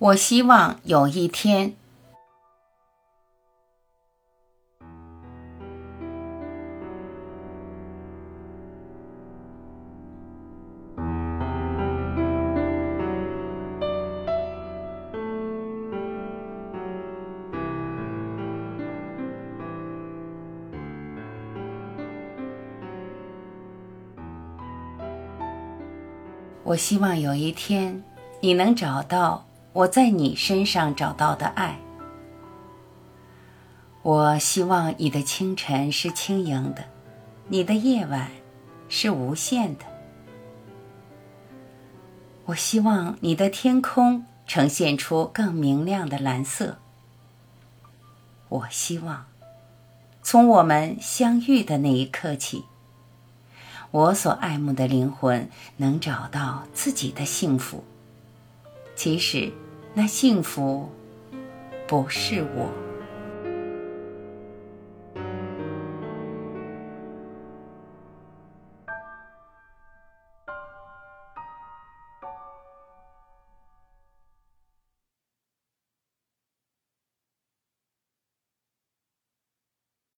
我希望有一天，我希望有一天，你能找到。我在你身上找到的爱，我希望你的清晨是轻盈的，你的夜晚是无限的。我希望你的天空呈现出更明亮的蓝色。我希望，从我们相遇的那一刻起，我所爱慕的灵魂能找到自己的幸福。其实。那幸福不是我。